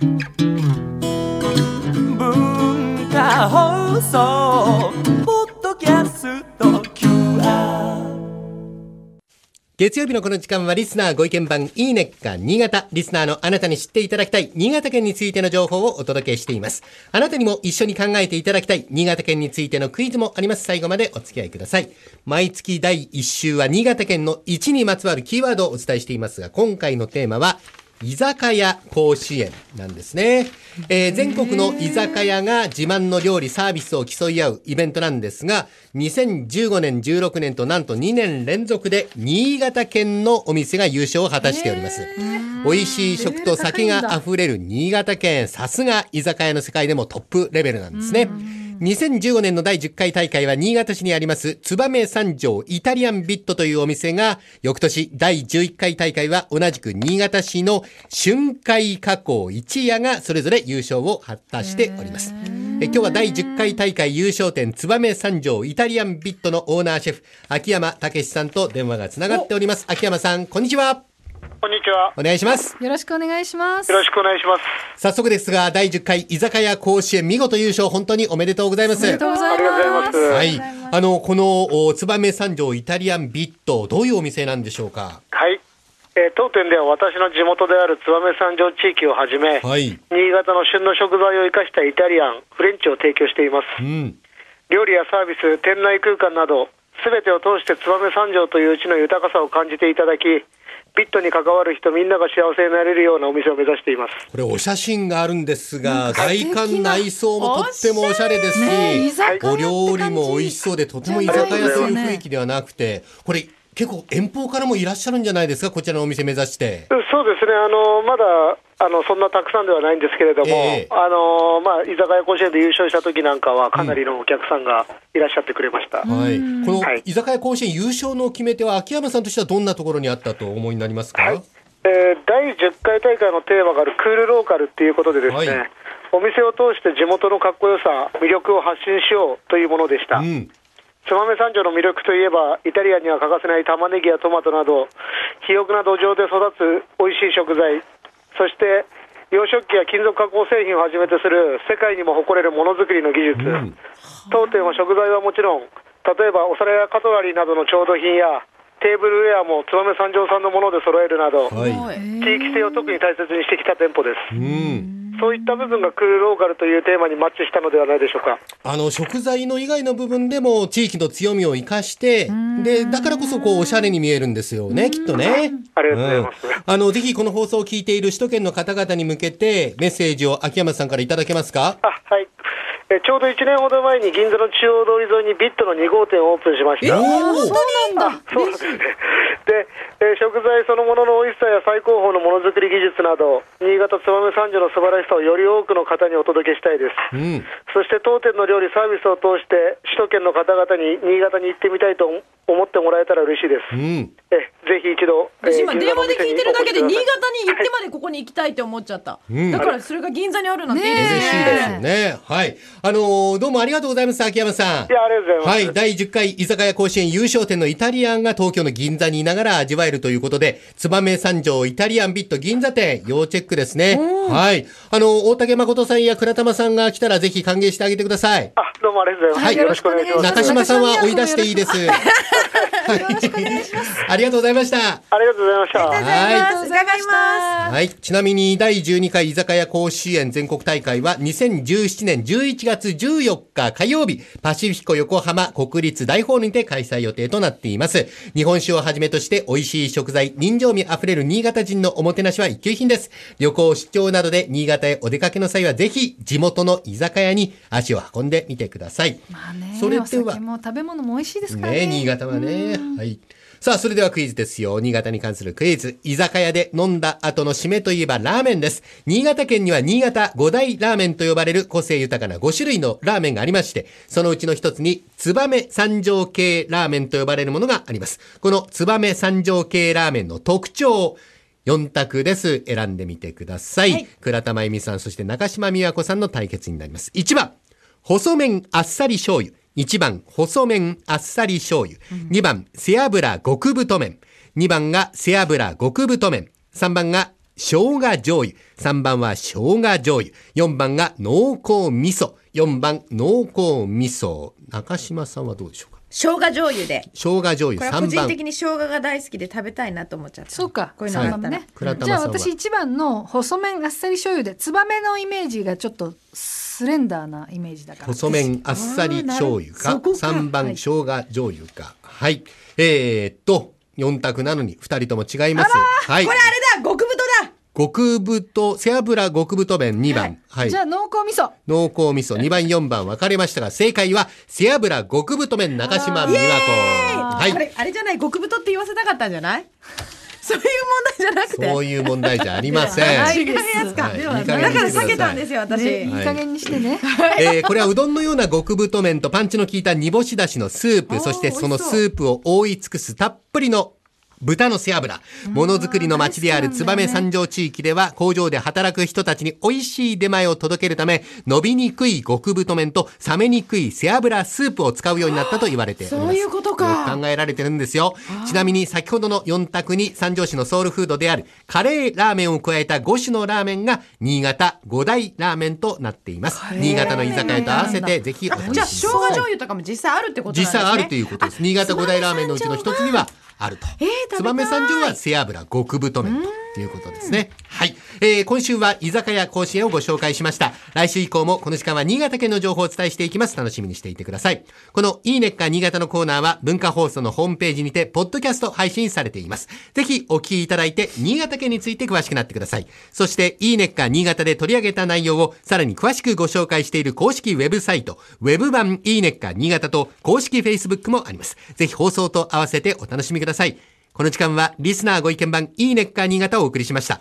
文化放送ポッドキャスト QR 月曜日のこの時間はリスナーご意見番いいねっか新潟。リスナーのあなたに知っていただきたい新潟県についての情報をお届けしています。あなたにも一緒に考えていただきたい新潟県についてのクイズもあります。最後までお付き合いください。毎月第1週は新潟県の1にまつわるキーワードをお伝えしていますが、今回のテーマは居酒屋甲子園なんですね。えー全国の居酒屋が自慢の料理サービスを競い合うイベントなんですが、2015年、16年となんと2年連続で新潟県のお店が優勝を果たしております。美味しい食と酒が溢れる新潟県、さすが居酒屋の世界でもトップレベルなんですね。2015年の第10回大会は新潟市にあります燕三条イタリアンビットというお店が翌年第11回大会は同じく新潟市の春海加工一夜がそれぞれ優勝を果たしております。え今日は第10回大会優勝店燕三条イタリアンビットのオーナーシェフ秋山武さんと電話がつながっております。秋山さん、こんにちは。こんにちは。お願いします。よろしくお願いしますよ。ろしくお願いします。早速ですが、第10回居酒屋甲子園見事優勝本当におめでとうございます。おめでとうございありがとうございま。ますす。はい。あの、この、お燕三条イタリアンビット、どういうお店なんでしょうか？はい。えー当店では私の地元である燕三条地域をはじめ、はい。新潟の旬の食材を生かしたイタリアン、フレンチを提供しています。うん。料理やサービス、店内空間など、すべてを通して燕三条という地の豊かさを感じていただき、ビットに関わる人みんなが幸せになれるようなお店を目指しています。これお写真があるんですが、外観内装もとってもおしゃれですし、お料理も美味しそうで、とても居酒屋という雰囲気ではなくて、これ結構遠方からもいらっしゃるんじゃないですか、こちらのお店目指して。そうですね、あのまだあのそんなたくさんではないんですけれども、ええあのまあ、居酒屋甲子園で優勝した時なんかは、かなりのお客さんがいらっしゃってくれました。はい。このはい居酒屋甲子園優勝の決め手は、秋山さんとしてはどんなところにあったとお思いになりますか、はいえー第10回大会のテーマがあるクールローカルっていうことでですね、はいお店を通して地元のかっこよさ、魅力を発信しようというものでした。うん。燕三条の魅力といえば、イタリアンには欠かせない玉ねぎやトマトなど、肥沃な土壌で育つ美味しい食材、そして養殖機や金属加工製品をはじめとする世界にも誇れるものづくりの技術、ん当店は食材はもちろん、例えばお皿やカトラリーなどの調度品や、テーブルウェアも燕三条産のもので揃えるなど、はい。地域性を特に大切にしてきた店舗です。うん。そういった部分がクールローカルというテーマにマッチしたのではないでしょうか。あの、食材の以外の部分でも地域の強みを生かして、で、だからこそこう、おしゃれに見えるんですよね、きっとね。ありがとうございます。ん。あの、ぜひこの放送を聞いている首都圏の方々に向けて、メッセージを秋山さんからいただけますか？あはいえちょうど1年ほど前に銀座の中央通り沿いにビットの2号店をオープンしました。おーそうなんだ。そうですね。で、えー食材そのものの美味しさや最高峰のものづくり技術など、新潟燕三条の素晴らしさをより多くの方にお届けしたいです。うん。そして当店の料理サービスを通して、首都圏の方々に新潟に行ってみたいと思ってもらえたら嬉しいです。うん。えぜひ一度、えー私今電話で聞いてるだけで新潟に行ってままでここに行きたいって思っちゃった、うんだからそれが銀座にあるなんていいですね嬉しいですよね。はい。あのーどうもありがとうございます、秋山さん。いや、ありがとうございます。はい。第10回居酒屋甲子園優勝店のイタリアンが東京の銀座にいながら味わえるということで、燕三条イタリアンビット銀座店、要チェックですね。はい。あの、大竹誠さんや倉玉さんが来たらぜひ歓迎してあげてください。あ、どうもありがとうございます。はいよろしくお願いします。中島さんは追い出していいです。はい。ありがとうございました。ありがとうございました。はい。伺いますはい。ちなみに第12回居酒屋甲子園全国大会は2017年11月14日火曜日、パシフィコ横浜国立大ホールにて開催予定となっています。日本酒をはじめとして美味しい食材、人情味あふれる新潟人のおもてなしは一級品です。旅行、出張などで新潟へお出かけの際はぜひ地元の居酒屋に足を運んでみてください。まあね、それではお酒も食べ物も美味しいですからね。ね新潟はね。はい。さあ、それではクイズですよ。新潟に関するクイズ。居酒屋で飲んだ後の締めといえばラーメンです。新潟県には新潟五大ラーメンと呼ばれる個性豊かな5種類のラーメンがありまして、そのうちの一つに、燕三条系ラーメンと呼ばれるものがあります。この燕三条系ラーメンの特徴、4択です。選んでみてください。倉田真由美さん、そして中島美和子さんの対決になります。1番、細麺あっさり醤油。1番、細麺あっさり醤油。2番、背脂極太麺。2番が背脂極太麺。3番が生姜醤油。3番は生姜醤油。4番が濃厚味噌。4番濃厚味噌。中島さんはどうでしょうか？生姜醤油で。生姜醤油3これは個人番。的に生姜が大好きで食べたいなと思っちゃった。そうか。こういうのあったら。ね倉玉じゃあさんは私一番の細麺あっさり醤油でツバメのイメージがちょっとスレンダーなイメージだから。細麺あっさり醤油かあーなるほどそこか3番はい生姜醤油かはいえー、っと4択なのに2人とも違いますはいこれあれだ極太背脂極太麺2番。はい、じゃあ濃厚味噌。濃厚味噌。2番4番分かれましたが正解は背脂極太麺中島美和子。はい。あれあれじゃない極太って言わせたかったんじゃない？そういう問題じゃなくて。そういう問題じゃありません、違うやつか。だから避けたんですよ、私。ね、い。い加減にしてね。えーこれはうどんのような極太麺とパンチの効いた煮干しだしのスープ、そしてそのスープを覆い尽くすたっぷりの豚の背脂。ものづくりの町である燕三条地域では工場で働く人たちに美味しい出前を届けるため、伸びにくい極太麺と冷めにくい背脂スープを使うようになったと言われております。そういうことか考えられてるんですよ。ちなみに先ほどの4択に三条市のソウルフードであるカレーラーメンを加えた5種のラーメンが新潟5大ラーメンとなっています。新潟の居酒屋と合わせてぜひお楽しみくじゃあ、生姜醤油とかも実際あるってことですね。実際あるということです。新潟五大ラーメンのうちの一つにはあると。えー燕三条は背脂極太麺ということですね。はい。えー今週は居酒屋甲子園をご紹介しました。来週以降もこの時間は新潟県の情報をお伝えしていきます。楽しみにしていてください。このいいねっか新潟のコーナーは文化放送のホームページにてポッドキャスト配信されています。ぜひお聞きいただいて新潟県について詳しくなってください。そしていいねっか新潟で取り上げた内容をさらに詳しくご紹介している公式ウェブサイト、ウェブ版いいねっか新潟と公式 Facebook もあります。ぜひ放送と合わせてお楽しみください。この時間はリスナーご意見番いいねっか新潟をお送りしました。